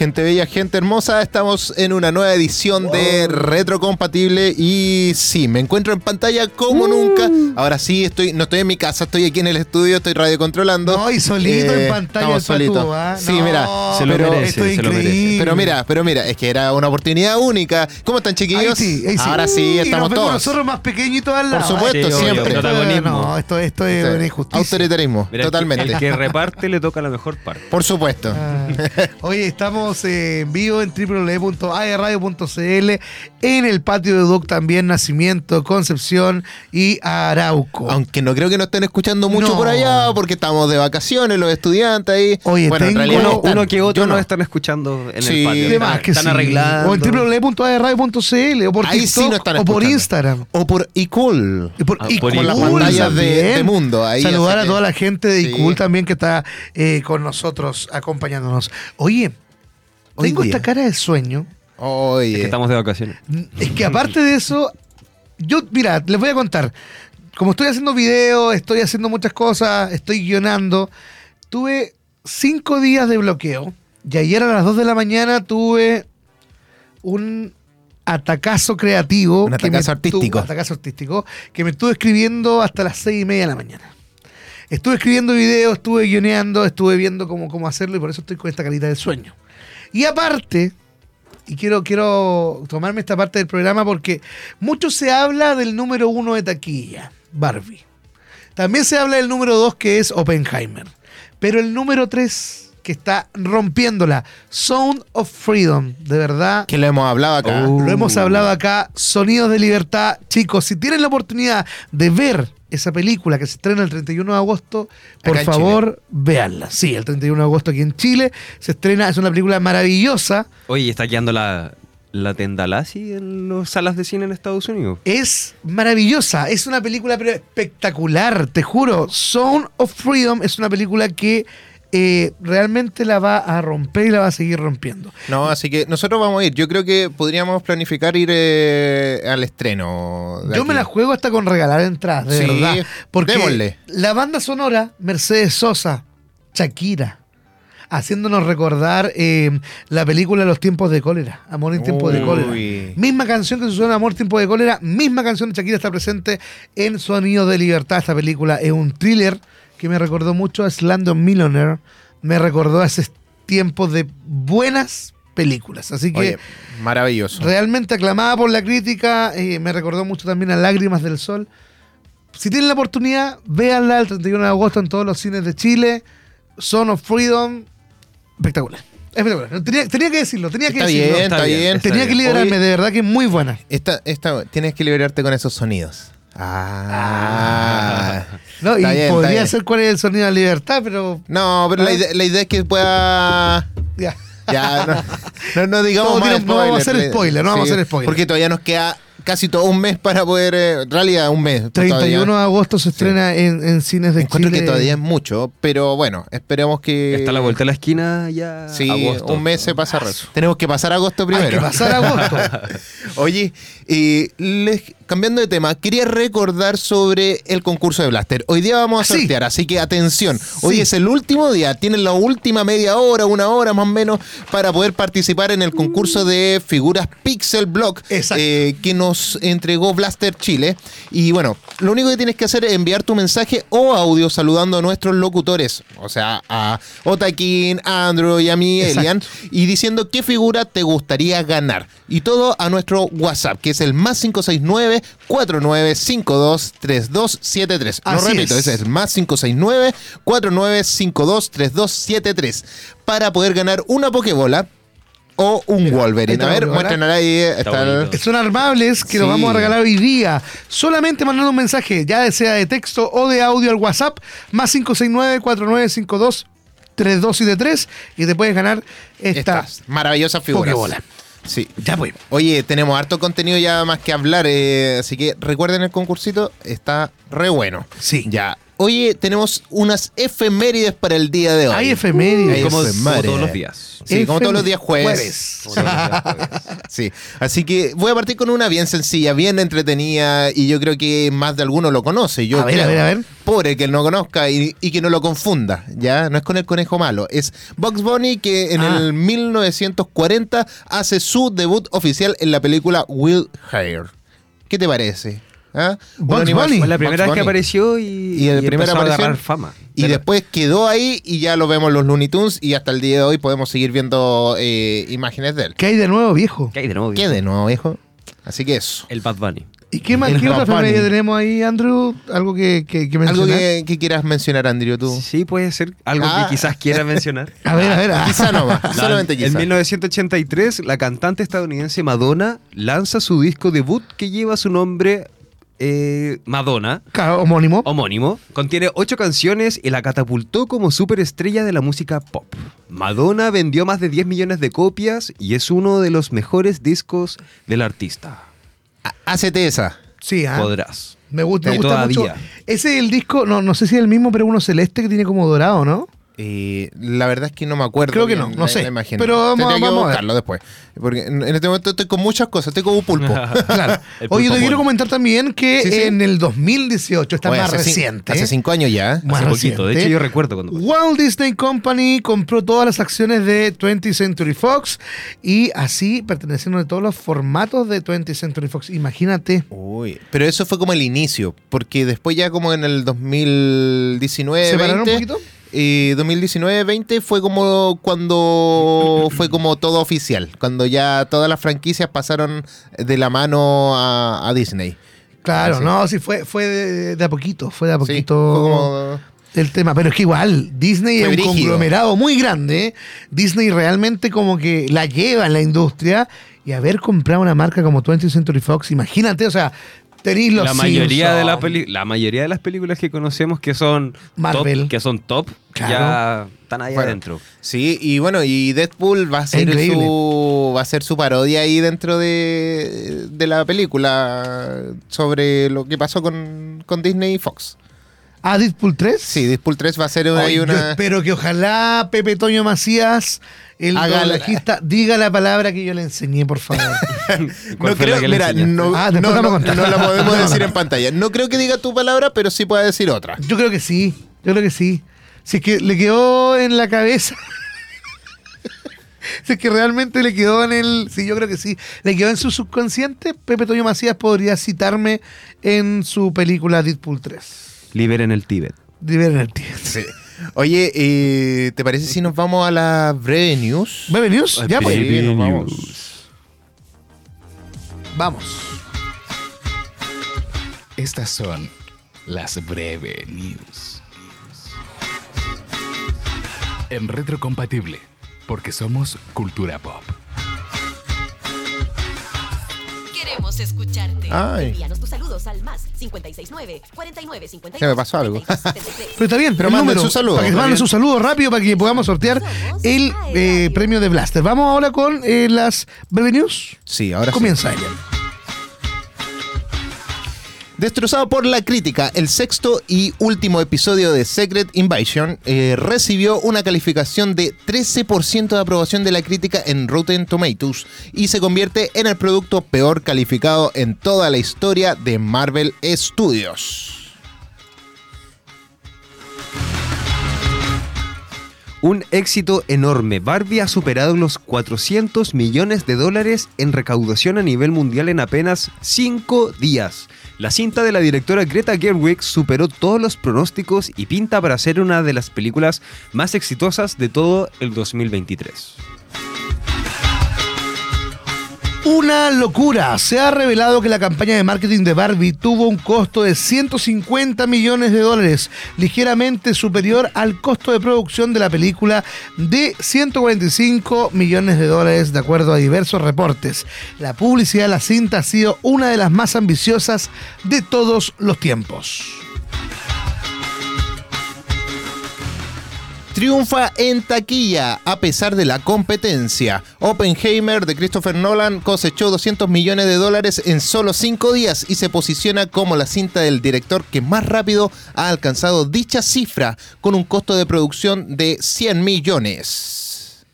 gente bella, gente hermosa. Estamos en una nueva edición de Retrocompatible y sí, me encuentro en pantalla como nunca. Ahora sí, estoy no estoy en mi casa, estoy aquí en el estudio, estoy radiocontrolando. No, y solito Eh, en pantalla estamos solitos. ¿ah? Sí, No, mira, se lo pero- merece, esto es se lo merece. increíble. Pero mira, pero mira, es que era una oportunidad única. ¿Cómo están, chiquillos? Ahí sí, ahí sí. Ahora sí, Y estamos nos vemos todos. nosotros más pequeñitos al lado. supuesto, ¿eh? Sí, obvio, Esto- protagonismo. No, esto, esto es una Sí. injusticia. Autoritarismo, Mira, totalmente. El que, reparte le toca la mejor parte. Por supuesto. Ah. Oye, estamos eh, en vivo en www.aerradio.cl en el patio de Duc también, Nacimiento, Concepción y Arauco. Aunque no creo que nos estén escuchando mucho No. por allá, porque estamos de vacaciones, los estudiantes ahí. Oye, bueno, en tengo- realidad no Uno, están. uno que otro Yo no. nos están escuchando en Sí, el patio. Están, que están sí. arreglando. O en www.aerradio.cl o por Ahí TikTok sí nos están o por. Instagram. O por iCool. Y por, Ah, por Cool las pantallas de- de mundo, ahí, Saludar a que- toda la gente de Sí. iCool también que está eh, con nosotros acompañándonos. Oye, Hoy tengo día. esta cara de sueño. Oye. Es que estamos de vacaciones. Es que aparte de eso, yo, mira, les voy a contar. Como estoy haciendo videos, estoy haciendo muchas cosas, estoy guionando, tuve cinco días de bloqueo. Y ayer a las 2 de la mañana tuve un atacazo creativo. Un atacazo artístico. tuvo- atacazo artístico. Que me estuve escribiendo hasta las seis y media de la mañana. Estuve escribiendo videos, estuve guioneando, estuve viendo cómo, cómo hacerlo y por eso estoy con esta carita de sueño. Y aparte, y quiero, quiero tomarme esta parte del programa porque mucho se habla del número uno de taquilla, Barbie. También se habla del número dos que es Oppenheimer. Pero el número tres que está rompiéndola, Sound of Freedom, de verdad. Que lo hemos hablado acá. Lo hemos hablado acá, Sonidos de Libertad. Chicos, si tienen la oportunidad de ver esa película que se estrena el 31 de agosto, por Acá favor, véanla. Sí, el 31 de agosto aquí en Chile se estrena, es una película maravillosa. Oye, está quedando la, la Tendalasi en las salas de cine en Estados Unidos. Es maravillosa, es una película pero espectacular, te juro. Sound of Freedom es una película que eh, realmente la va a romper y la va a seguir rompiendo. No, así que nosotros vamos a ir. Yo creo que podríamos planificar ir eh, al estreno. Yo aquí. me la juego hasta con regalar entradas, de Sí, verdad. Porque démosle. la banda sonora, Mercedes Sosa, Shakira, haciéndonos recordar eh, la película Los tiempos de cólera, Amor en tiempos de cólera. Misma canción que se suena Amor, tiempo de cólera, misma canción de Shakira está presente en Sonido de Libertad. Esta película es un thriller que me recordó mucho a Slandon Millionaire, me recordó a esos tiempos de buenas películas. Así que Oye, maravilloso. realmente aclamada por la crítica, eh, me recordó mucho también a Lágrimas del Sol. Si tienen la oportunidad, véanla el 31 de agosto en todos los cines de Chile. Son of Freedom, espectacular. Espectacular. Tenía, tenía que decirlo, tenía que Está decirlo. bien, está bien. está Tenía que bien. liberarme, Oye, de verdad que es muy buena. Esta, esta, tienes que liberarte con esos sonidos. Ah. ¿no? Y bien, podría ser cuál es el sonido de la libertad, pero No, pero la Ah. idea, la idea es que pueda. ya. Ya, no, no, no digamos más tiene- no vamos a hacer spoiler. spoiler, no vamos a hacer spoiler. Porque todavía nos queda casi todo un mes para poder. eh, en realidad, un mes. 31 todavía. de agosto se estrena en, en cines de Encuentro Chile. que todavía es mucho, pero bueno, esperemos que. Está a la vuelta de la esquina ya. Sí, agosto. un mes se pasa. Tenemos que pasar agosto primero. Hay que pasar agosto. Oye, eh, les- cambiando de tema, quería recordar sobre el concurso de Blaster. Hoy día vamos a Ah, sí. sortear, así que atención. Hoy Sí. es el último día, tienen la última media hora, una hora más o menos, para poder participar en el concurso de figuras Pixel Block eh, que nos entregó Blaster Chile. Y bueno, lo único que tienes que hacer es enviar tu mensaje o audio saludando a nuestros locutores, o sea, a Otakin, a Andrew y a mí, Exacto. Elian, y diciendo qué figura te gustaría ganar. Y todo a nuestro WhatsApp, que es el más 569-4952-3273. Lo Así repito, es. ese es el más 569-4952-3273. Para poder ganar una Pokébola o un Mira, Wolverine. A ver, muéstrenla ahí. eh, Está. Son armables que los vamos a regalar hoy día. Solamente mandando un mensaje, ya sea de texto o de audio al WhatsApp, más 569-4952-3273 y te puedes ganar esta Estas maravillosas figuras. Pokébola. Sí. Ya pues. Oye, tenemos harto contenido ya más que hablar, eh, así que recuerden el concursito, está re bueno. Sí. Ya. Oye, tenemos unas efemérides para el día de hoy. Hay efemérides. Hay Como, todos los días. Sí, como todos los días jueves. Jueves. Como todos los días jueves. Sí, así que voy a partir con una bien sencilla, bien entretenida y yo creo que más de alguno lo conoce. Yo A ver, creo. a ver, a ver. Pobre que no conozca y, y que no lo confunda, ¿ya? No es con el conejo malo, es Bugs Bunny que en Ah. el 1940 hace su debut oficial en la película Will Hair. ¿Qué te parece? ¿Ah? Bugs Bunny. Fue la Bugs primera vez que Bunny. apareció y, Y el y empezó a aparición- agarrar fama. Y Pero- después quedó ahí y ya lo vemos en los Looney Tunes y hasta el día de hoy podemos seguir viendo eh, imágenes de él. ¿Qué hay de nuevo, viejo? ¿Qué hay de nuevo? ¿Qué de nuevo, viejo? Así que eso. El Bad Bunny. ¿Y qué más? El ¿Qué otra Bad efeméride tenemos ahí, Andrew? ¿Algo que, que, que Algo que, que quieras mencionar, Andrew, tú. Sí, puede ser algo Ah. que quizás quiera mencionar. A ver, a ver. ah. Quizá no más, solamente En quizá. 1983, la cantante estadounidense Madonna lanza su disco debut que lleva su nombre eh, Madonna, Claro, homónimo. homónimo. Contiene ocho canciones y la catapultó como superestrella de la música pop. Madonna vendió más de 10 millones de copias y es uno de los mejores discos del artista. Há- Hácete esa. Sí, ah. Podrás. Me gusta, me gusta mucho. Ese es el disco, no, no sé si es el mismo, pero uno celeste que tiene como dorado, ¿no? Eh, la verdad es que no me acuerdo. Creo que bien no, no la- sé. la. Pero vamos- Tendría que vamos a ver. buscarlo después. Porque en este momento estoy con muchas cosas. Estoy como un pulpo. Claro. El Oye, te pulpo quiero comentar también que Sí, sí. en el 2018, está Oye, más reciente. Hace cinco años ya. Más Hace poquito. De reciente. hecho, yo recuerdo cuando. Walt Disney Company compró todas las acciones de 20th Century Fox y así perteneciendo a todos los formatos de 20th Century Fox. Imagínate. Uy, pero eso fue como el inicio, porque después ya como en el 2019, ¿Se pararon 20, un poquito? Eh, 2019-20 fue como cuando fue como todo oficial, cuando ya todas las franquicias pasaron de la mano a, a Disney. Claro, no, sí, fue, fue de, de a poquito, fue de a poquito como- el tema. Pero es que igual, Disney es un conglomerado muy grande. ¿eh? Disney realmente como que la lleva en la industria y haber comprado una marca como 20th Century Fox, imagínate, o sea, tenéis los la mayoría de la peli- la mayoría de las películas que conocemos que son Marvel. top, que son top Claro. ya están ahí Bueno, adentro Sí, y bueno, y Deadpool va a ser increíble. su va a ser su parodia ahí dentro de, de la película sobre lo que pasó con, con Disney y Fox. Ah, Deadpool 3. Sí, Deadpool 3 va a ser ahí Ay, Yo una espero que ojalá Pepe Toño Macías, el doblajista, diga la palabra que yo le enseñé, por favor. ¿Cuál No la creo, mira, no, Ah, no, la podemos decir en pantalla. No creo que diga tu palabra, pero sí puede decir otra. Yo creo que sí, yo creo que sí. Si es que le quedó en la cabeza. si es que realmente le quedó en el. Sí, yo creo que sí. Le quedó en su subconsciente. Pepe Toño Macías podría citarme en su película Deadpool 3. liberen el Tíbet Liberen el tío. Sí. Oye, eh, ¿te parece si nos vamos a la breve news? ¿Bebe News? Ya, pues. Sí, nos vamos. Vamos. Estas son las breve news. En retrocompatible, porque somos cultura pop. Queremos escucharte. Ay. Envíanos tus saludos al más 569 49 52 Se me pasó algo. 73. Pero está bien, Pero el manden número, su saludo. Para que manden su saludo rápido para que podamos sortear el eh, premio de Blaster. Vamos ahora con eh, las Bebe News. Sí, ahora sí. Comienza ella. Destrozado por la crítica, el sexto y último episodio de Secret Invasion eh, recibió una calificación de 13% de aprobación de la crítica en Rotten Tomatoes y se convierte en el producto peor calificado en toda la historia de Marvel Studios. Un éxito enorme. Barbie ha superado los 400 millones de dólares en recaudación a nivel mundial en apenas 5 días. La cinta de la directora Greta Gerwig superó todos los pronósticos y pinta para ser una de las películas más exitosas de todo el 2023. Una locura. Se ha revelado que la campaña de marketing de Barbie tuvo un costo de 150 millones de dólares, ligeramente superior al costo de producción de la película de 145 millones de dólares, de acuerdo a diversos reportes. La publicidad de la cinta ha sido una de las más ambiciosas de todos los tiempos. Triunfa en taquilla a pesar de la competencia. Oppenheimer de Christopher Nolan cosechó 200 millones de dólares en solo 5 días y se posiciona como la cinta del director que más rápido ha alcanzado dicha cifra con un costo de producción de 100 millones.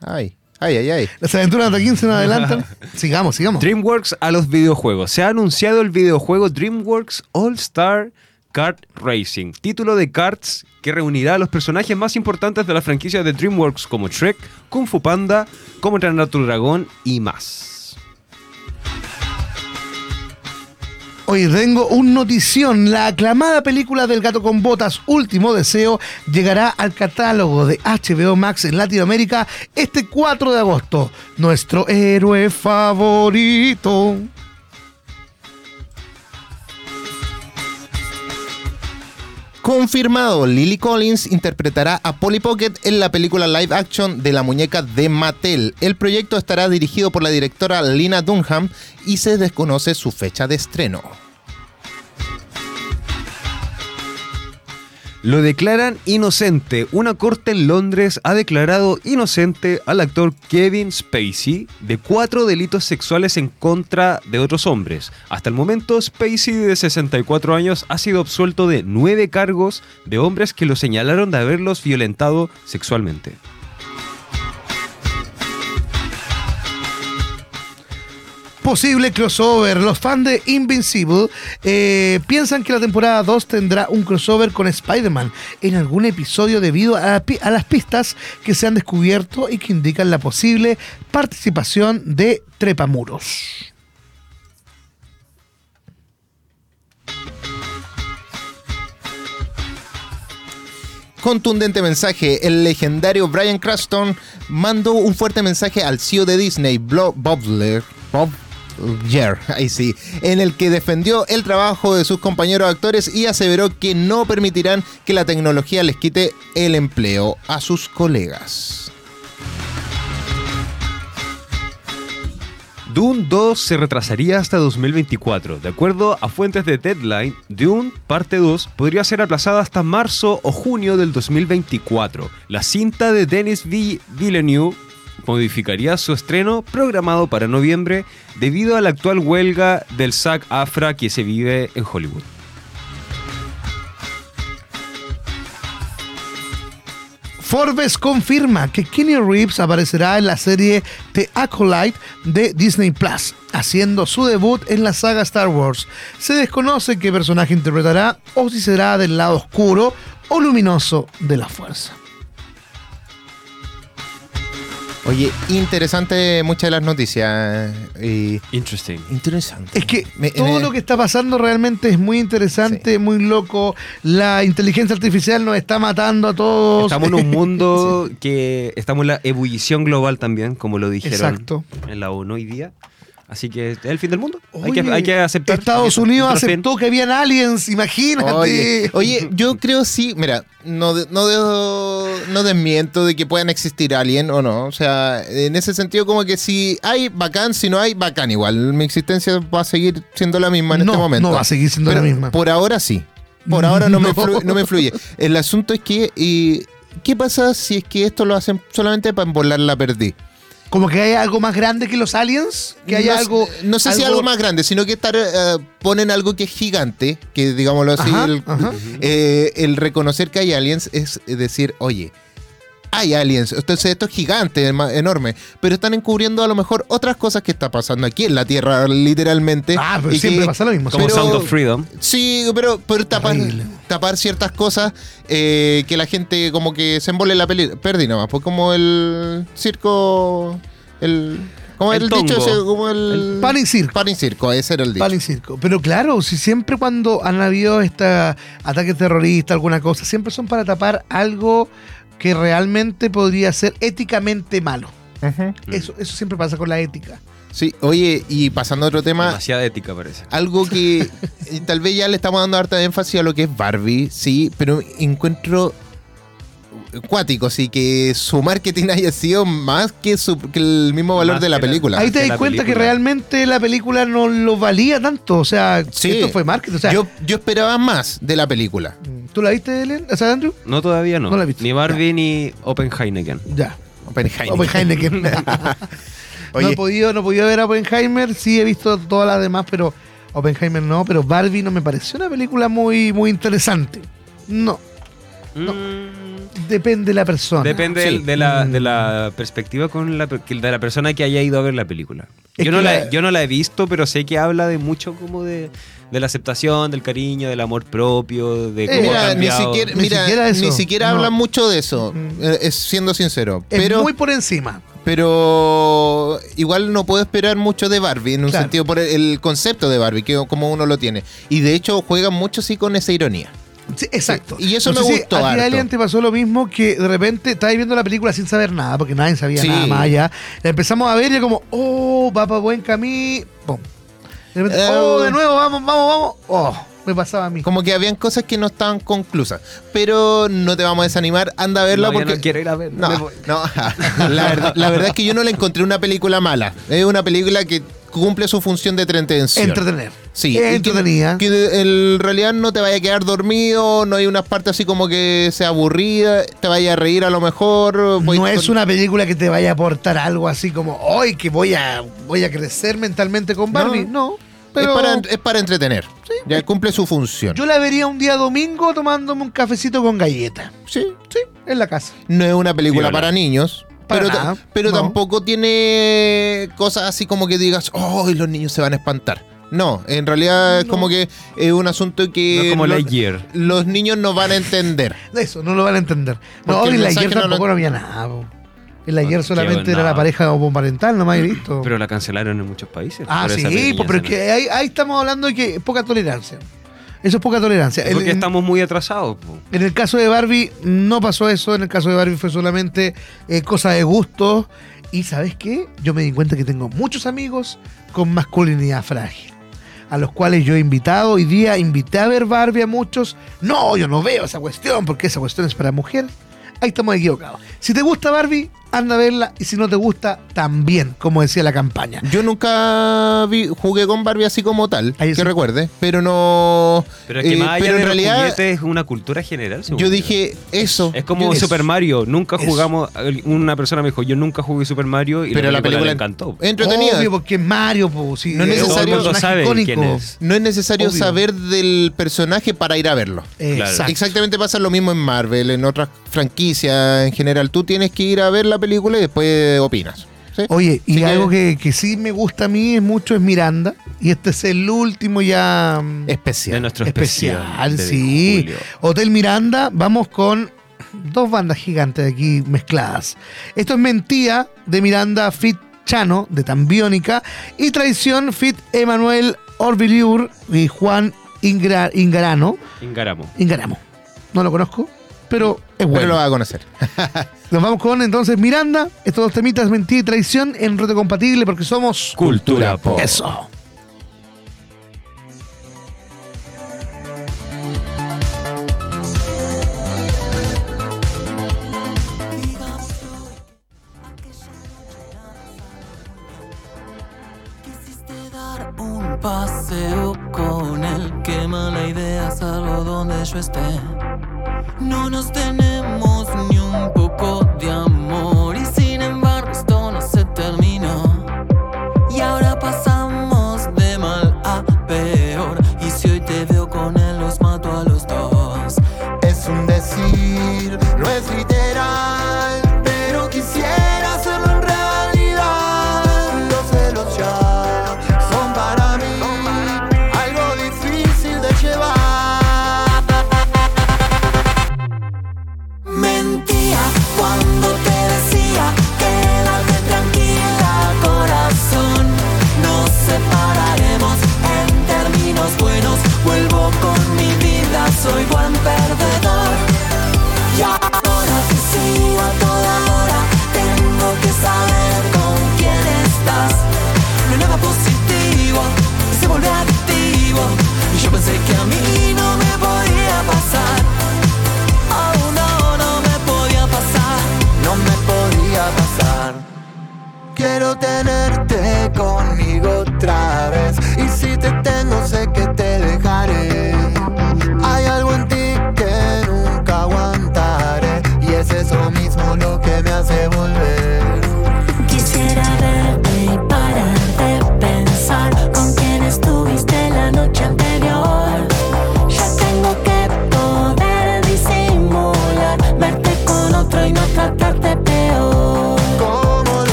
Ay, ay, ay, ay. Las aventuras de 15 no adelantan. sigamos, sigamos. DreamWorks a los videojuegos. Se ha anunciado el videojuego DreamWorks All Star Kart Racing, título de karts que reunirá a los personajes más importantes de la franquicia de DreamWorks como Shrek, Kung Fu Panda, Cómo entrenar tu dragón y más. Hoy tengo un notición. La aclamada película del gato con botas, Último Deseo, llegará al catálogo de HBO Max en Latinoamérica este 4 de agosto. Nuestro héroe favorito. Confirmado, Lily Collins interpretará a Polly Pocket en la película live action de la muñeca de Mattel. El proyecto estará dirigido por la directora Lina Dunham y se desconoce su fecha de estreno. Lo declaran inocente. Una corte en Londres ha declarado inocente al actor Kevin Spacey de cuatro delitos sexuales en contra de otros hombres. Hasta el momento, Spacey, de 64 años, ha sido absuelto de nueve cargos de hombres que lo señalaron de haberlos violentado sexualmente. Posible crossover. Los fans de Invincible eh, piensan que la temporada 2 tendrá un crossover con Spider-Man en algún episodio debido a, las pistas que se han descubierto y que indican la posible participación de Trepamuros. Contundente mensaje, el legendario Brian Cranston mandó un fuerte mensaje al CEO de Disney, Bob Bob Iger, ahí sí, en el que defendió el trabajo de sus compañeros actores y aseveró que no permitirán que la tecnología les quite el empleo a sus colegas. Dune 2 se retrasaría hasta 2024. De acuerdo a fuentes de Deadline, Dune Parte 2 podría ser aplazada hasta marzo o junio del 2024. La cinta de Denis Villeneuve modificaría su estreno programado para noviembre debido a la actual huelga del SAG-AFTRA que se vive en Hollywood. Forbes confirma que Kenny Reeves aparecerá en la serie The Acolyte de Disney Plus, haciendo su debut en la saga Star Wars. Se desconoce qué personaje interpretará o si será del lado oscuro o luminoso de la fuerza. Oye, interesante muchas de las noticias. y- Interesting. interesante. Es que Me- todo me- lo que está pasando realmente es muy interesante, muy loco. La inteligencia artificial nos está matando a todos. Estamos en un mundo que estamos en la ebullición global también, como lo dijeron Exacto. en la ONU hoy día. Así que es el fin del mundo. hay, que, hay que aceptar. Estados eso, Unidos aceptó que habían aliens, imagínate. Oye, oye, yo creo sí, mira, no, de- no, de- no desmiento de que puedan existir alien o no. O sea, en ese sentido, como que si hay, bacán, si no hay, bacán igual. Mi existencia va a seguir siendo la misma en No, este momento. no va a seguir siendo Pero la misma. Por ahora sí. Por ahora no, Me, No. flu- no me fluye. El asunto es que, y, ¿qué pasa si es que esto lo hacen solamente para embolar la perdí? Como que hay algo más grande que los aliens, que hay no, algo. No sé si algo más grande, sino que estar, eh, ponen algo que es gigante, que digámoslo así, Ajá, el, ajá. eh, el reconocer que hay aliens es decir, oye, hay aliens, entonces esto es gigante, enorme, pero están encubriendo a lo mejor otras cosas que está pasando aquí en la Tierra, literalmente. Ah, pero y siempre que- pasa lo mismo. Como pero- Sound of Freedom. Sí, pero, pero tapar, ciertas cosas eh, que la gente como que se embole la peli, perdí nomás, pues como el circo, el... Como el, El dicho ese, como el... El pan y circo. Pan y circo, ese era el dicho. Pan y circo. Pero claro, si siempre cuando han habido esta ataques terroristas, alguna cosa, siempre son para tapar algo que realmente podría ser éticamente malo. Eso, eso siempre pasa con la ética. Sí, oye, y pasando a otro tema, Demasiada ética parece. algo que tal vez ya le estamos dando harta énfasis a lo que es Barbie, sí, pero encuentro cuático, sí, que su marketing haya sido más que, su, que el mismo valor Más de la película. Ahí te das cuenta que realmente la película no lo valía tanto. O sea, Sí. esto fue marketing. O sea, yo, yo esperaba más de la película. ¿Tú la viste, Ellen? O sea, Andrew? No, todavía no. No la he visto. Ni Barbie ni Oppenheimer. Ya. Oppenheimer. Oppenheimer. no, Oye. he podido, no he podido ver a Oppenheimer, sí he visto todas las demás, pero Oppenheimer no, pero Barbie no me pareció una película muy, muy interesante. No, Mm, depende de la persona. Depende Sí. de, la, de la perspectiva con la, de la persona que haya ido a ver la película. Es Yo no la, la- yo no la he visto, pero sé que habla de mucho como de, de la aceptación, del cariño, del amor propio, de cómo ha Mira, ni cambiado. siquiera, Ni mira, siquiera eso. ni siquiera No. hablan mucho de eso, Mm. eh, es siendo sincero. Es pero, muy por encima. pero igual no puedo esperar mucho de Barbie, en un Claro. sentido por el, el concepto de Barbie, que como uno lo tiene. Y de hecho juegan mucho sí con esa ironía. Sí, exacto. Y eso No me sé si gustó A ti, te pasó lo mismo que de repente estabas viendo la película sin saber nada, porque nadie sabía Sí. nada más allá. La empezamos a ver y era como, oh, va para buen camino. Pum. De repente, Eh, oh, de nuevo, vamos, vamos, vamos. Oh, me pasaba a mí. Como que habían cosas que no estaban conclusas. Pero no te vamos a desanimar, anda a verla No, yo porque... no quiero ir a ver. No, no. La, verdad, la verdad es que yo no le encontré una película mala. Es una película que cumple su función de entretención. Entretener. Sí, Es y que- entretenida. Que, en realidad no te vaya a quedar dormido, no hay unas partes así como que sea aburrida, te vaya a reír a lo mejor. no con- es una película que te vaya a aportar algo así como, hoy que voy a, voy a crecer mentalmente con Barbie. No, pero es, para, es para entretener. ya cumple su función. yo la vería un día domingo tomándome un cafecito con galleta. sí. Sí, en la casa. No es una película Viola. para niños. Para pero nada, pero no. tampoco tiene cosas así como que digas, oh, los niños se van a espantar. No, en realidad es como que es un asunto No que es como lo- Lightyear. los niños no van a entender. Eso, no lo van a entender. No, Porque el en la ayer no lo- tampoco no había nada. po. En la ayer Ah, solamente era la pareja homoparental, no me he visto. Pero la cancelaron en muchos países. ah, sí, po, pero es que ahí, ahí estamos hablando de que poca tolerancia. Eso es poca tolerancia. Es porque en, estamos muy atrasados. po. en el caso de Barbie no pasó eso. En el caso de Barbie fue solamente eh, cosa de gustos. Y ¿sabes qué? Yo me di cuenta que tengo muchos amigos con masculinidad frágil. A los cuales yo he invitado hoy día, invité a ver Barbie a muchos. No, yo no veo esa cuestión porque esa cuestión es para mujer. Ahí estamos equivocados. Si te gusta Barbie, anda a verla. Y si no te gusta, también, como decía la campaña. Yo nunca vi- jugué con Barbie así como tal, Ahí que sí. recuerde, pero no. Pero es que eh, más allá pero de en los realidad, juguetes es una cultura general. yo dije eso. Es como Yo- Super Mario. Nunca Eso. jugamos. Una persona me dijo, yo nunca jugué Super Mario y Pero la la película, le encantó. entretenida. Obvio, porque es Mario, pues. Sí, No es necesario- Todo el mundo personaje sabe icónico. quién es. No es necesario Obvio. saber del personaje para ir a verlo. Exacto. Exactamente pasa lo mismo en Marvel, en otras franquicias en general. Tú tienes que ir a ver la película y después opinas. ¿sí? Oye, y que- algo que, que sí me gusta a mí es mucho es Miranda. Y este es el último ya mm, De Especial. nuestro especial, especial. de sí. julio. Hotel Miranda, vamos con dos bandas gigantes aquí mezcladas. Esto es Mentía de Miranda Fit Chano de Tambiónica y Traición Fit Emanuel Orbiliur y Juan Ingra- Ingarano. Ingaramo. Ingaramo. No lo conozco, pero es Pero bueno. lo vas a conocer. Nos vamos con entonces Miranda, estos dos temitas, mentira y traición, en reto compatible porque somos Cultura pop. eso.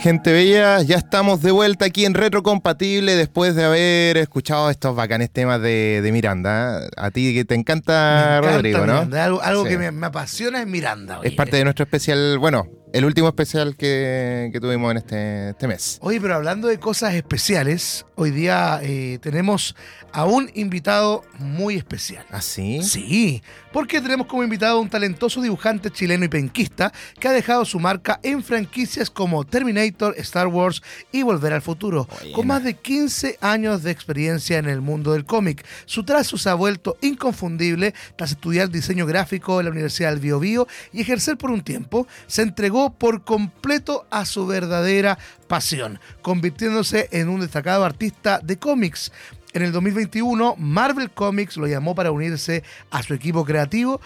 Gente bella, ya estamos de vuelta aquí en Retrocompatible después de haber escuchado estos bacanes temas de, Miranda. A ti que te encanta, Rodrigo, ¿no? Algo, que me, apasiona es Miranda. Es parte de nuestro especial, bueno, el último especial que, tuvimos en este, este, mes. Oye, pero hablando de cosas especiales, hoy día eh, tenemos a un invitado muy especial. ¿Ah, sí? Sí, porque tenemos como invitado a un talentoso dibujante chileno y penquista que ha dejado su marca en franquicias como Terminator, Star Wars y Volver al Futuro, con más de 15 años de experiencia en el mundo del cómic. Su trazo se ha vuelto inconfundible tras estudiar diseño gráfico en la Universidad del Biobío y ejercer por un tiempo. Se entregó por completo a su verdadera pasión, convirtiéndose en un destacado artista de cómics. En el 2021, Marvel Comics lo llamó para unirse a su equipo creativo,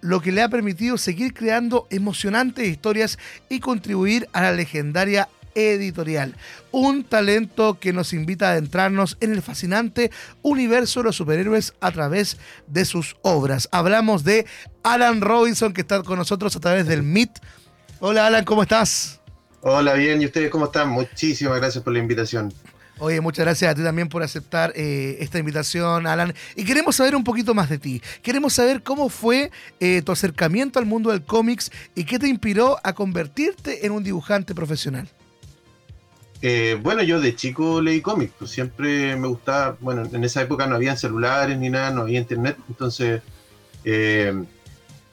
lo que le ha permitido seguir creando emocionantes historias y contribuir a la legendaria editorial. Un talento que nos invita a adentrarnos en el fascinante universo de los superhéroes a través de sus obras. Hablamos de Alan Robinson, que está con nosotros a través del Meet Hola Alan, ¿cómo estás? Hola, bien, ¿y ustedes cómo están? Muchísimas gracias por la invitación. Oye, muchas gracias a ti también por aceptar eh, esta invitación, Alan. Y queremos saber un poquito más de ti. Queremos saber cómo fue eh, tu acercamiento al mundo del cómics y qué te inspiró a convertirte en un dibujante profesional. Eh, bueno, yo de chico leí cómics, pues siempre me gustaba, bueno, en esa época no había celulares ni nada, no había internet, entonces eh,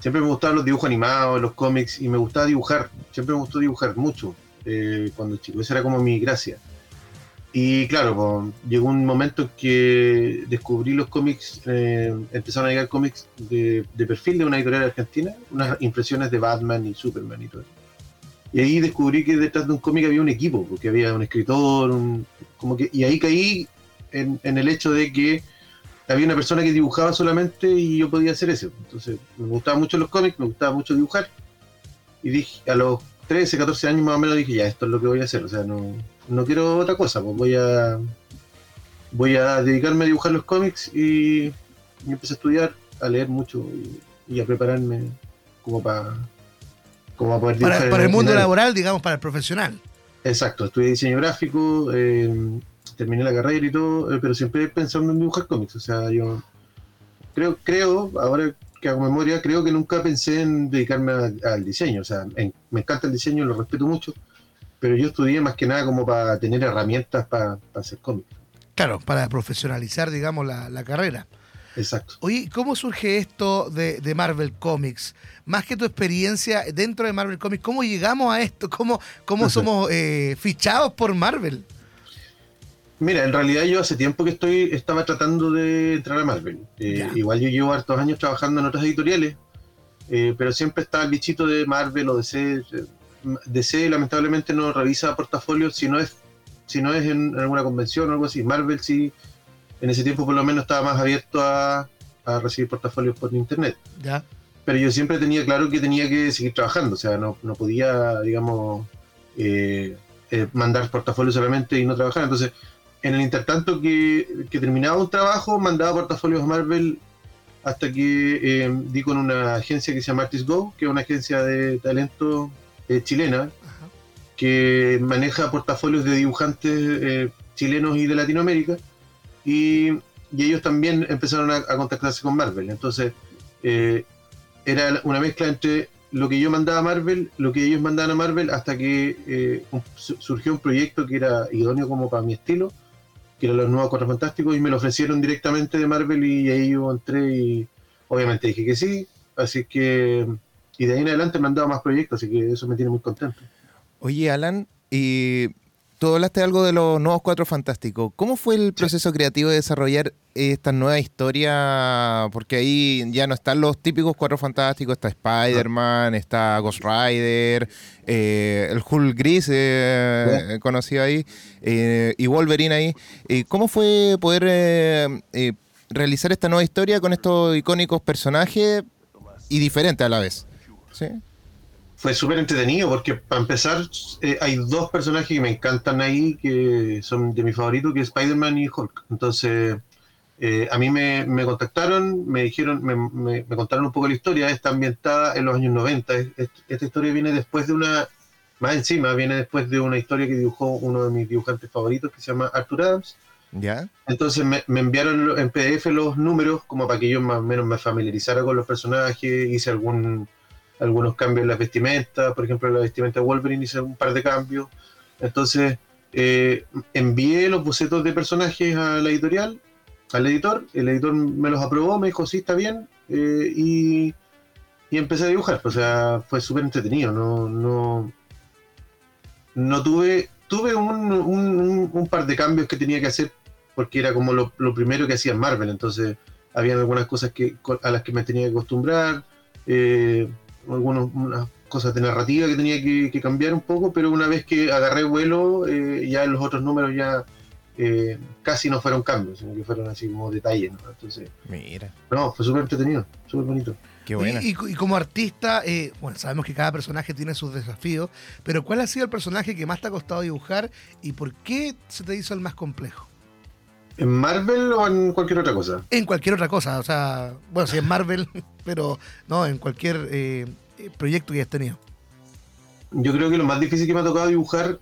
siempre me gustaban los dibujos animados, los cómics, y me gustaba dibujar, siempre me gustó dibujar mucho eh, cuando chico, esa era como mi gracia. Y claro, pues, llegó un momento en que descubrí los cómics, eh, empezaron a llegar cómics de, de perfil de una editorial argentina, unas impresiones de Batman y Superman y todo eso. Y ahí descubrí que detrás de un cómic había un equipo, porque había un escritor, un, como que, y ahí caí en, en el hecho de que había una persona que dibujaba solamente y yo podía hacer eso. Entonces, me gustaban mucho los cómics, me gustaba mucho dibujar. Y dije, a los 13, 14 años más o menos dije, ya, esto es lo que voy a hacer. O sea, no, no quiero otra cosa, pues voy a voy a dedicarme a dibujar los cómics y, y empecé a estudiar, a leer mucho y, y a prepararme como para como poder dibujar Para, para el mundo laboral, digamos, para el profesional. Exacto, estudié diseño gráfico, eh, terminé la carrera y todo, eh, pero siempre pensando en dibujar cómics. O sea, yo creo, creo, ahora que hago memoria, creo que nunca pensé en dedicarme a- al diseño. O sea, en- me encanta el diseño, lo respeto mucho, pero yo estudié más que nada como para tener herramientas para, para hacer cómics. Claro, para profesionalizar, digamos, la, la carrera. Exacto. Oye, ¿cómo surge esto de, de Marvel Comics? Más que tu experiencia dentro de Marvel Comics, ¿cómo llegamos a esto? ¿Cómo, cómo somos eh, fichados por Marvel? Mira, en realidad yo hace tiempo que estoy estaba tratando de entrar a Marvel. Eh, igual yo llevo hartos años trabajando en otras editoriales, eh, pero siempre está el bichito de Marvel o DC. eh, DC lamentablemente no revisa portafolios si no es si no es en alguna convención o algo así. Marvel sí, en ese tiempo por lo menos estaba más abierto a, a recibir portafolios por internet. Ya. Pero yo siempre tenía claro que tenía que seguir trabajando, o sea, no, no podía, digamos, eh, eh, mandar portafolios solamente y no trabajar. Entonces, en el intertanto que, que terminaba un trabajo, mandaba portafolios a Marvel hasta que eh, di con una agencia que se llama Artist Go, que es una agencia de talento eh, chilena, que maneja portafolios de dibujantes eh, chilenos y de Latinoamérica. Y, y ellos también empezaron a, a contactarse con Marvel. Entonces, eh, era una mezcla entre lo que yo mandaba a Marvel, lo que ellos mandaban a Marvel, hasta que eh, surgió un proyecto que era idóneo como para mi estilo, que eran los nuevos Cuatro Fantásticos, y me lo ofrecieron directamente de Marvel y ahí yo entré y obviamente dije que sí, así que... Y de ahí en adelante me han dado más proyectos, así que eso me tiene muy contento. Oye, Alan, y tú hablaste algo de los nuevos Cuatro Fantásticos. ¿Cómo fue el proceso creativo de desarrollar esta nueva historia? Porque ahí ya no están los típicos Cuatro Fantásticos, está Spider-Man, está Ghost Rider, eh, el Hulk Gris eh, conocido ahí, eh, y Wolverine ahí. Eh, ¿Cómo fue poder eh, eh, realizar esta nueva historia con estos icónicos personajes y diferentes a la vez? ¿Sí? Fue súper entretenido porque para empezar eh, hay dos personajes que me encantan ahí que son de mi favorito que es Spider-Man y Hulk. Entonces eh, a mí me, me contactaron me dijeron me, me- me contaron un poco la historia. Está ambientada en los años 90 Es- es- esta historia viene después de una más encima viene después de una historia que dibujó uno de mis dibujantes favoritos que se llama Arthur Adams. ¿Ya? entonces me, me enviaron en PDF los números como para que yo más o menos me familiarizara con los personajes, hice algún, algunos cambios en las vestimentas, por ejemplo la vestimenta de Wolverine hice un par de cambios. Entonces eh, envié los bocetos de personajes a la editorial, al editor, el editor me los aprobó, me dijo sí, está bien, eh, y, y empecé a dibujar. O sea, fue súper entretenido, no, no, no tuve, tuve un- un par de cambios que tenía que hacer porque era como lo, lo primero que hacía en Marvel, entonces habían algunas cosas que, a las que me tenía que acostumbrar, eh, algunas unas cosas de narrativa que tenía que, que cambiar un poco, pero una vez que agarré vuelo, eh, ya los otros números ya eh, casi no fueron cambios, sino que fueron así como detalles. ¿no? Entonces, Mira, no, fue súper entretenido, súper bonito. qué buena. Y, y como artista, eh, bueno, sabemos que cada personaje tiene sus desafíos, pero ¿cuál ha sido el personaje que más te ha costado dibujar y por qué se te hizo el más complejo? ¿En Marvel o en cualquier otra cosa? En cualquier otra cosa, o sea, bueno, si es Marvel, pero no, en cualquier eh, proyecto que hayas tenido. Yo creo que lo más difícil que me ha tocado dibujar,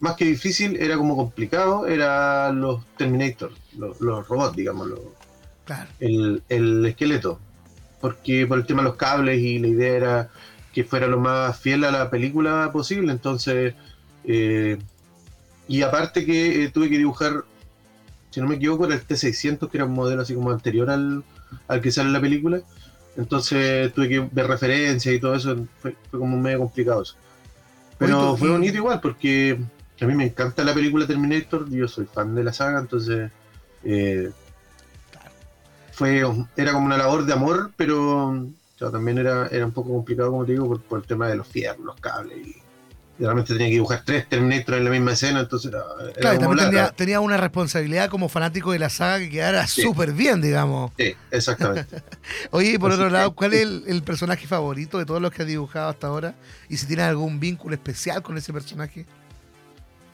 más que difícil, era como complicado, era los Terminator, los, los robots, digamos, los- Claro. el, el esqueleto. Porque por el tema de los cables y la idea era que fuera lo más fiel a la película posible, entonces... eh, y aparte que eh, tuve que dibujar, si no me equivoco, era el T600, que era un modelo así como anterior al, al que sale en la película. Entonces tuve que ver referencias y todo eso, fue, fue como medio complicado eso. Pero Oye, fue bonito igual, porque a mí me encanta la película Terminator, yo soy fan de la saga, entonces eh, fue, era como una labor de amor, pero también era, era un poco complicado, como te digo, por, por el tema de los fierros, los cables. Y realmente tenía que dibujar tres Terminator en la misma escena, entonces era, era Claro, como también tenía, una responsabilidad como fanático de la saga que quedara Sí. súper bien, digamos. Sí, exactamente. Oye, y por Así otro lado, ¿cuál es el, el personaje favorito de todos los que has dibujado hasta ahora? Y si tienes algún vínculo especial con ese personaje.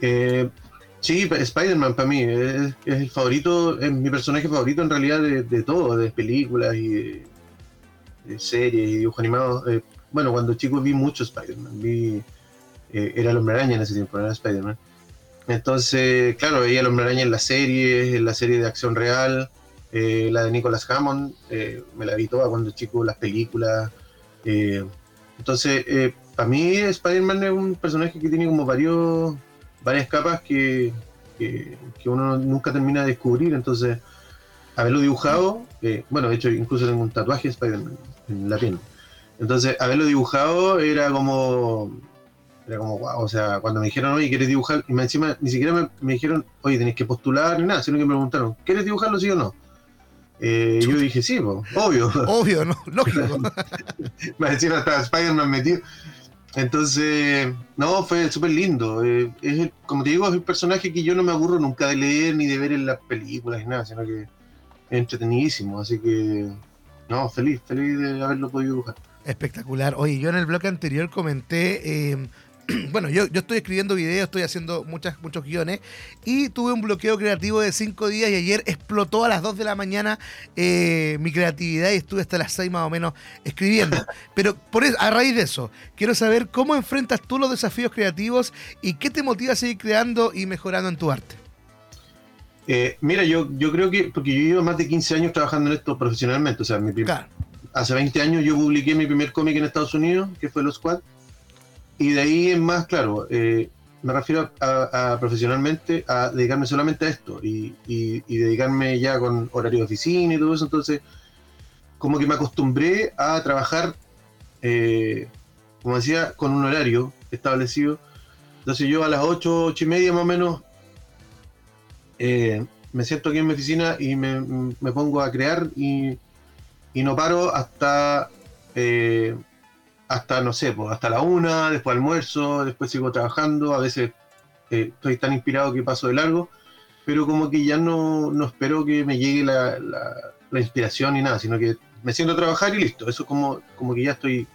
Eh, sí, Spider-Man para mí es, es el favorito, es mi personaje favorito en realidad de, de todo, de películas y de, de series y dibujos animados. Eh, bueno, cuando chico vi mucho Spider-Man, vi, eh, era el Hombre Araña en ese tiempo, no era Spider-Man. Entonces, claro, veía el Hombre Araña en las series, en la serie de acción real, eh, la de Nicholas Hammond, eh, me la vi toda cuando chico, las películas. eh, entonces, eh, para mí Spider-Man es un personaje que tiene como varios varias capas que, que, que uno nunca termina de descubrir. Entonces, haberlo dibujado, eh, bueno, de hecho, incluso tengo un tatuaje de Spider-Man en la piel. Entonces, haberlo dibujado era como, era como, wow, o sea, cuando me dijeron, oye, ¿quieres dibujar? Y me- encima ni siquiera me, me dijeron, oye, tenés que postular ni nada, sino que me preguntaron, ¿quieres dibujarlo sí o no? Eh, yo dije, sí, po, obvio. Obvio, ¿no? Lógico. Más encima estaba Spider-Man metido. Entonces, no, fue súper lindo. Eh, es el- como te digo, es el personaje que yo no me aburro nunca de leer ni de ver en las películas ni nada, sino que es entretenidísimo. Así que, no, feliz, feliz de haberlo podido dibujar. Espectacular. Oye, yo en el bloque anterior comenté, eh, bueno, yo, yo estoy escribiendo videos, estoy haciendo muchas, muchos guiones y tuve un bloqueo creativo de cinco días y ayer explotó a las 2 de la mañana eh, mi creatividad y estuve hasta las 6 más o menos escribiendo. Pero por eso, a raíz de eso, quiero saber cómo enfrentas tú los desafíos creativos y qué te motiva a seguir creando y mejorando en tu arte. Eh, mira, yo, yo creo que, porque yo llevo más de 15 años trabajando en esto profesionalmente, o sea, mi Claro. hace 20 años yo publiqué mi primer cómic en Estados Unidos, que fue Los Squad, y de ahí en más, claro, eh, me refiero a, profesionalmente a dedicarme solamente a esto y, y- y dedicarme ya con horario de oficina y todo eso, entonces como que me acostumbré a trabajar, eh, como decía, con un horario establecido, entonces yo a las 8, 8 y media más o menos eh, me siento aquí en mi oficina y me, me pongo a crear y, y no paro hasta, eh, hasta no sé, pues, hasta la una, después almuerzo, después sigo trabajando, a veces eh, estoy tan inspirado que paso de largo, pero como que ya no, no espero que me llegue la, la- la inspiración ni nada, sino que me siento a trabajar y listo, eso como, como que ya estoy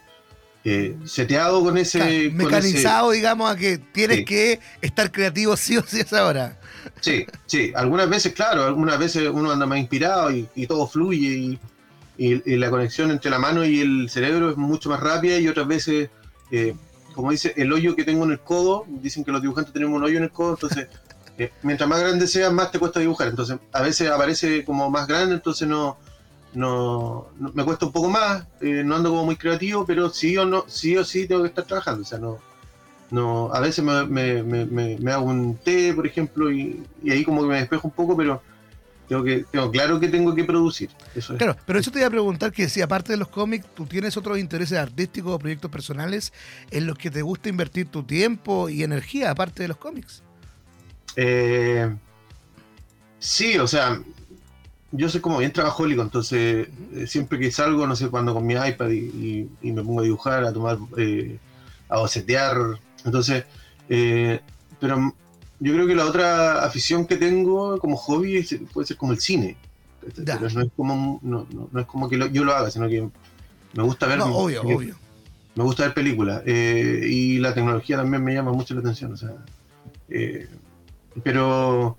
eh, seteado con ese... Claro, con ese- mecanizado, digamos, a que tienes Sí. que estar creativo sí o sí a esa hora. Sí, sí, algunas veces, claro, algunas veces uno anda más inspirado y, y todo fluye y, y- y la conexión entre la mano y el cerebro es mucho más rápida y otras veces, eh, como dice, el hoyo que tengo en el codo, dicen que los dibujantes tenemos un hoyo en el codo, entonces eh, mientras más grande sea, más te cuesta dibujar, entonces a veces aparece como más grande, entonces no, no, no- me cuesta un poco más, eh, no ando como muy creativo, pero sí o no, sí o sí tengo que estar trabajando, o sea, no, no, a veces me, me- me- hago un té, por ejemplo, y, y ahí como que me despejo un poco, pero tengo que, tengo claro que tengo que producir. Eso es. Claro, pero eso te iba a preguntar que si aparte de los cómics, tú tienes otros intereses artísticos o proyectos personales en los que te gusta invertir tu tiempo y energía, aparte de los cómics. Eh, sí, o sea, yo soy como bien trabajólico, entonces eh, siempre que salgo, no sé, cuando con mi iPad y, y- y me pongo a dibujar, a tomar, eh, a bocetear, entonces, eh, pero yo creo que la otra afición que tengo como hobby es- puede ser como el cine. Ya. Pero no es como, no, no- no es como que lo- yo lo haga, sino que me gusta ver, No, obvio, me, obvio. me gusta ver películas. eh, y la tecnología también me llama mucho la atención. O sea, eh, pero,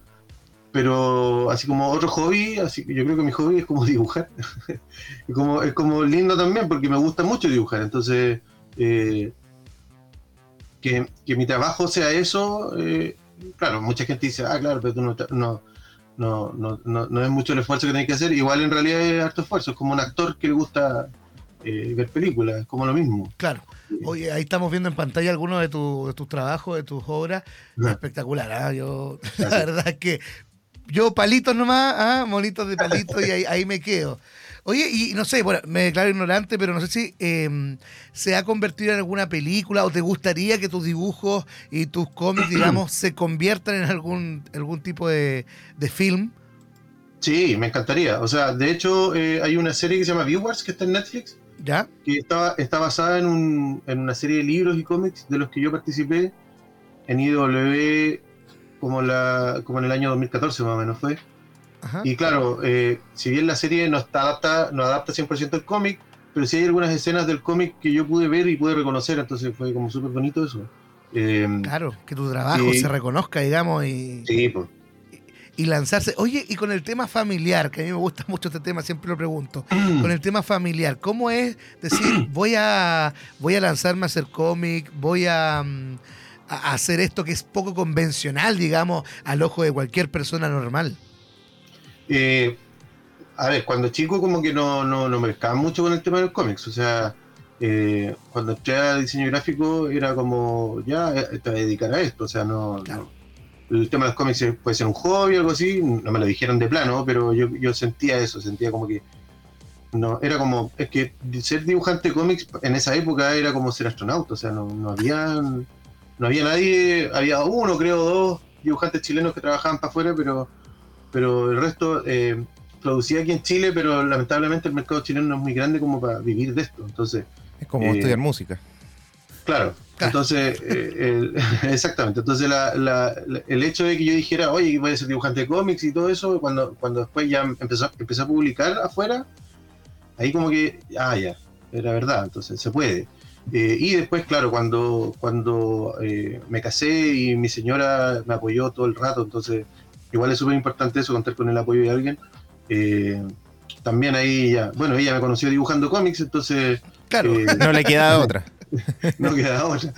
pero así como otro hobby, así que yo creo que mi hobby es como dibujar. es, como, es como lindo también porque me gusta mucho dibujar. Entonces, eh, que, que mi trabajo sea eso, claro, mucha gente dice, ah, claro, pero tú no, no, no, no, no, es mucho el esfuerzo que tienes que hacer. Igual en realidad es harto esfuerzo, es como un actor que le gusta eh, ver películas, es como lo mismo. Claro. Oye, ahí estamos viendo en pantalla algunos de, tu- de tus trabajos, de tus obras. Espectacular, ¿ah? Yo, la verdad es que yo palitos nomás, ¿ah? monitos de palitos y ahí, ahí me quedo. Oye, y no sé, bueno, me declaro ignorante, pero no sé si eh, se ha convertido en alguna película o te gustaría que tus dibujos y tus cómics, digamos, se conviertan en algún, algún tipo de, de film. Sí, me encantaría. O sea, de hecho, eh, hay una serie que se llama Viewers que está en Netflix, ¿Ya? que está, está basada en, un, en una serie de libros y cómics de los que yo participé en IW como, la, como en el año 2014 más o menos fue. Ajá. Y claro, eh, si bien la serie no, está adapta, no adapta 100% el cómic, pero sí hay algunas escenas del cómic que yo pude ver y pude reconocer, entonces fue como súper bonito eso. Eh, Claro, que tu trabajo Sí. se reconozca, digamos, y, sí, pues. y lanzarse. Oye, y con el tema familiar, que a mí me gusta mucho este tema, siempre lo pregunto. Con el tema familiar, ¿cómo es decir, voy a, voy a lanzarme a hacer cómic, voy a, mm, a hacer esto que es poco convencional, digamos, al ojo de cualquier persona normal? Eh, a ver, cuando chico como que no, no, no me pescaba mucho con el tema de los cómics. O sea, eh, cuando entré a diseño gráfico era como, ya, eh, te vas a dedicar a esto. O sea, no, Claro. no- el tema de los cómics puede ser un hobby o algo así. No me lo dijeron de plano, pero yo, yo sentía eso, sentía como que... No, era como, es que ser dibujante de cómics en esa época era como ser astronauta, o sea, no, no había, no había nadie, había uno, creo, dos dibujantes chilenos que trabajaban para afuera, pero pero el resto eh, producía aquí en Chile, pero lamentablemente el mercado chileno no es muy grande como para vivir de esto. Entonces, Es como Eh, estudiar música. claro, Claro. entonces, eh, el- exactamente. Entonces, la- la- la- el hecho de que yo dijera, oye, voy a ser dibujante de cómics y todo eso, cuando, cuando después ya empezó, empecé a publicar afuera, ahí como que, ah, ya, era verdad, entonces se puede. Eh, y después, claro, cuando, cuando eh, me casé y mi señora me apoyó todo el rato, entonces igual es súper importante eso, contar con el apoyo de alguien. Eh, también ahí ya, bueno, ella me conoció dibujando cómics, entonces Claro. eh, No le queda otra. no queda otra.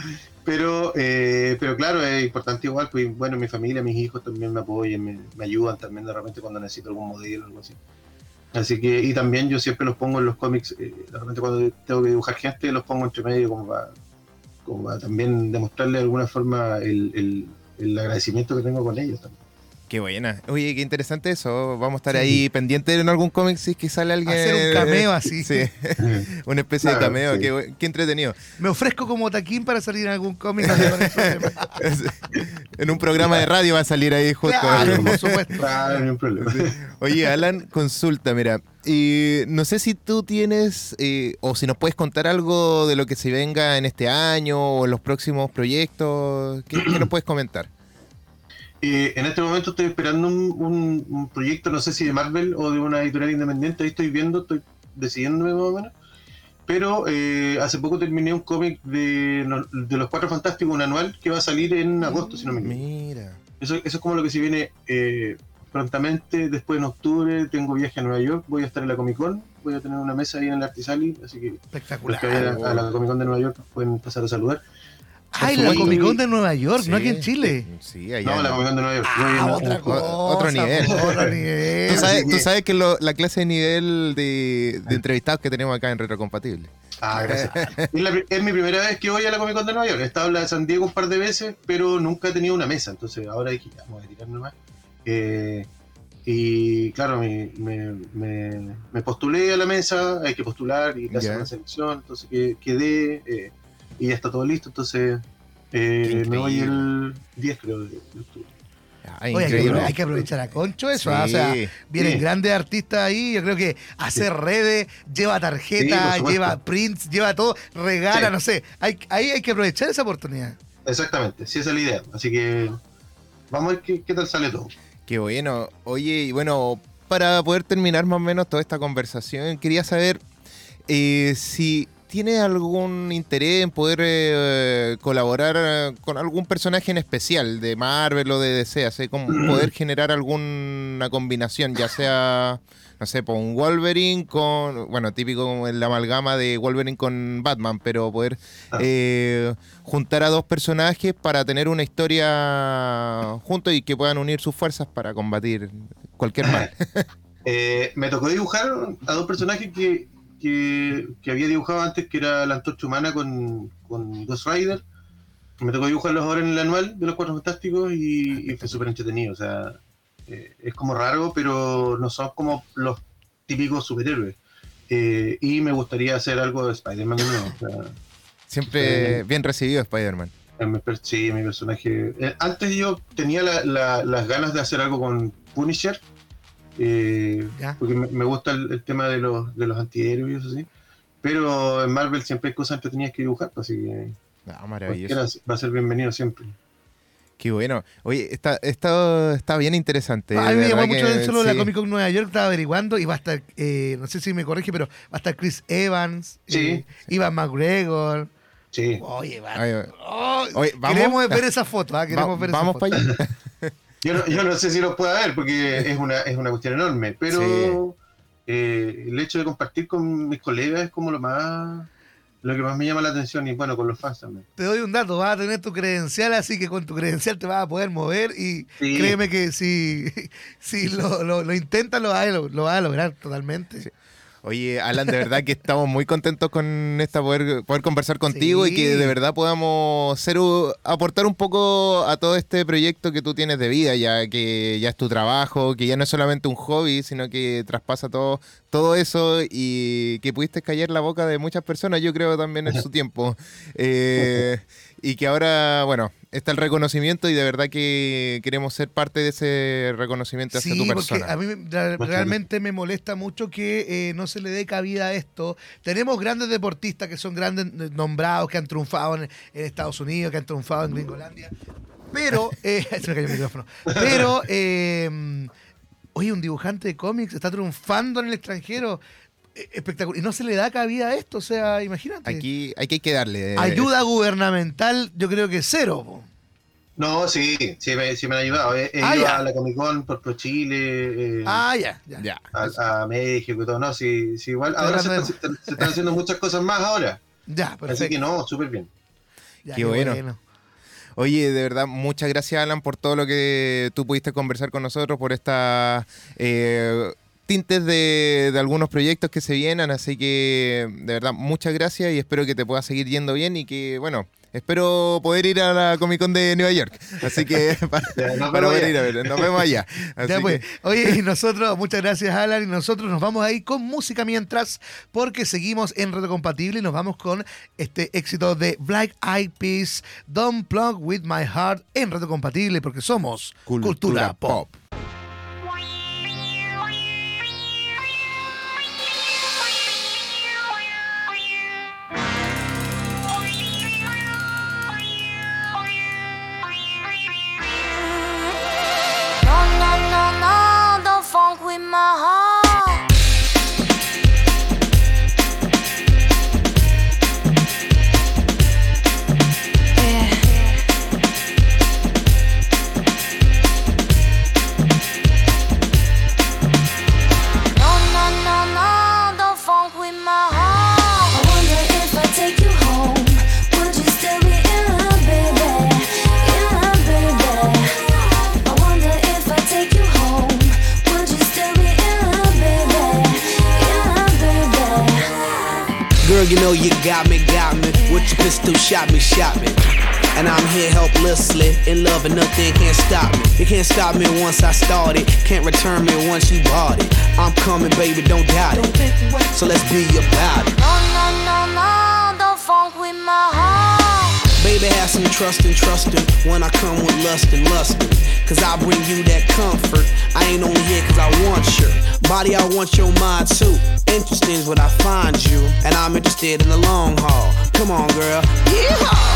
Pero, eh, pero claro, es importante igual, pues bueno, mi familia, mis hijos también me apoyan, me, me ayudan también de repente cuando necesito algún modelo o algo así. Así que, y también yo siempre los pongo en los cómics, eh, de repente cuando tengo que dibujar gente, los pongo entre medio como para, como para también demostrarle de alguna forma el, el- el agradecimiento que tengo con ellos también. Qué buena. Oye, qué interesante eso. Vamos a estar ahí pendientes en algún cómic si es que sale alguien. Hacer un cameo así. Sí, una especie de cameo. sí. Qué, qué entretenido. Me ofrezco como taquín para salir en algún cómic. en un programa de radio va a salir ahí justo. Claro, por supuesto. Claro, no hay problema. Oye, Alan, consulta, mira. Y no sé si tú tienes, eh, o si nos puedes contar algo de lo que se venga en este año o en los próximos proyectos. ¿Qué, qué nos puedes comentar? Eh, en este momento estoy esperando un, un- un proyecto, no sé si de Marvel o de una editorial independiente, ahí estoy viendo, estoy decidiéndome más o menos. Pero eh, hace poco terminé un cómic de, los Cuatro Fantásticos, un anual, que va a salir en agosto, si no me equivoco. Mira. Eso, eso es como lo que se viene eh, prontamente. Después en octubre tengo viaje a Nueva York, voy a estar en la Comic Con, voy a tener una mesa ahí en el Artisali, así que los Espectacular. que vayan a, a la Comic Con de Nueva York pueden pasar a saludar. Ay, la. Comic Con de Nueva York, no Sí. aquí en Chile. Sí, allá. No, la Comic Con de Nueva York. Ah, otra cosa. otro nivel. Otro nivel. Tú sabes, tú que- sabes que lo- la clase de nivel de, de entrevistados que tenemos acá en Retrocompatible. Ah, gracias. es, la pri- es mi primera vez que voy a la Comic Con de Nueva York. He estado en la de San Diego un par de veces, pero nunca he tenido una mesa. Entonces ahora dije, ya, vamos a tirar nomás. Eh, y claro, me, me, me- me postulé a la mesa, hay que postular y te hacen Ya. una selección. Entonces que, quedé eh, y ya está todo listo. Entonces eh, me voy el 10, creo, de, octubre. Ah, Oye, hay que, increíble. hay que aprovechar a Concho eso. ah, O sea, vienen Sí. grandes artistas ahí. Yo creo que hacer redes, lleva tarjeta, lleva prints, lleva todo, regala, Sí. no sé. Hay, ahí hay que aprovechar esa oportunidad. Exactamente, sí, esa es la idea. Así que vamos a ver qué, qué tal sale todo. Qué bueno. Oye, y bueno, para poder terminar más o menos toda esta conversación, quería saber eh, si tiene algún interés en poder eh, colaborar eh, con algún personaje en especial de Marvel o de DC, así como poder generar alguna combinación, ya sea, no sé, por un Wolverine con, bueno, típico como el amalgama de Wolverine con Batman, pero poder Ah. eh, juntar a dos personajes para tener una historia juntos y que puedan unir sus fuerzas para combatir cualquier mal. Eh, me tocó dibujar a dos personajes que, que, que había dibujado antes, que era la antorcha humana con, con Ghost Rider. Me tocó dibujarlos ahora en el anual de los Cuatro Fantásticos y, y fue súper entretenido. O sea, eh, es como raro, pero no son como los típicos superhéroes. Eh, y me gustaría hacer algo de Spider-Man de nuevo. O sea, Siempre bien recibido Spider-Man. Eh, sí, mi personaje. eh, antes yo tenía la- la- las ganas de hacer algo con Punisher. Eh, porque me, me gusta el, el tema de los, de los antihéroes y eso sí. Pero en Marvel siempre hay cosas entretenidas que dibujar, pues, así que Ah, maravilloso. va a ser bienvenido siempre. Qué bueno. Oye, está, está, está bien interesante. A mí me de llamó mucho que la atención lo de la sí. Comic Con Nueva York, estaba averiguando y va a estar, eh, no sé si me corrige, pero va a estar Chris Evans, Sí. eh, Ivan McGregor. Sí. Oye, va. Ay, Oh, Oye, ¿vamos? Queremos ver esa foto, ¿ah? Queremos Va- ver esa vamos foto. para allá. Yo no, yo no sé si lo pueda ver porque es una, es una cuestión enorme, pero eh, el hecho de compartir con mis colegas es como lo más lo que más me llama la atención y bueno, con los fans también. Te doy un dato, vas a tener tu credencial, así que con tu credencial te vas a poder mover y Sí. créeme que si, si lo, lo, lo intentas lo vas, a, lo vas a lograr totalmente. Sí. Oye, Alan, de verdad que estamos muy contentos con esta poder, poder conversar contigo Sí. y que de verdad podamos ser aportar un poco a todo este proyecto que tú tienes de vida, ya que ya es tu trabajo, que ya no es solamente un hobby, sino que traspasa todo, todo eso y que pudiste callar la boca de muchas personas, yo creo también en su tiempo. Eh, y que ahora, bueno, está el reconocimiento y de verdad que queremos ser parte de ese reconocimiento hacia Sí, tu porque persona. a mí realmente me molesta mucho que eh, no se le dé cabida a esto. Tenemos grandes deportistas que son grandes nombrados, que han triunfado en, en Estados Unidos, que han triunfado en Gringolandia. Pero, eh, se me cayó el micrófono. Pero, eh, oye, un dibujante de cómics está triunfando en el extranjero. Espectacular. Y no se le da cabida a esto, o sea, imagínate. Aquí, aquí hay que darle. eh, Ayuda gubernamental, yo creo que cero. po. No, sí, sí me, sí me han ayudado. He, he Ah, ido ya. a la Comic Con por Pro Chile, eh, Ah, ya, ya. Ya. a, a México y todo. No, sí, sí igual. Ahora se, están- se están haciendo muchas cosas más ahora. Ya, Así perfecto. que no, súper bien. Ya, Qué bueno. Oye, de verdad, muchas gracias, Alan, por todo lo que tú pudiste conversar con nosotros, por estas eh, tintes de, de algunos proyectos que se vienen. Así que, de verdad, muchas gracias y espero que te pueda seguir yendo bien y que, bueno, espero poder ir a la Comic Con de Nueva York. Así que, para, poder ir a ver, nos vemos allá. Así Ya pues, que- oye, y nosotros, muchas gracias Alan, y nosotros nos vamos ahí con música mientras, porque seguimos en Reto Compatible y nos vamos con este éxito de Black Eyed Peas, Don't Plug With My Heart en Reto Compatible, porque somos Cultura, Pop. And nothing can't stop me. You can't stop me once I started, can't return me once you bought it. I'm coming, baby, don't doubt it. So let's be about it. No, no, no, no, don't funk with my heart. Baby, have some trust and trusting when I come with lust and lusting. Cause I bring you that comfort. I ain't only here cause I want your body, I want your mind too. Interesting is what I find you, and I'm interested in the long haul. Come on, girl. Yeehaw!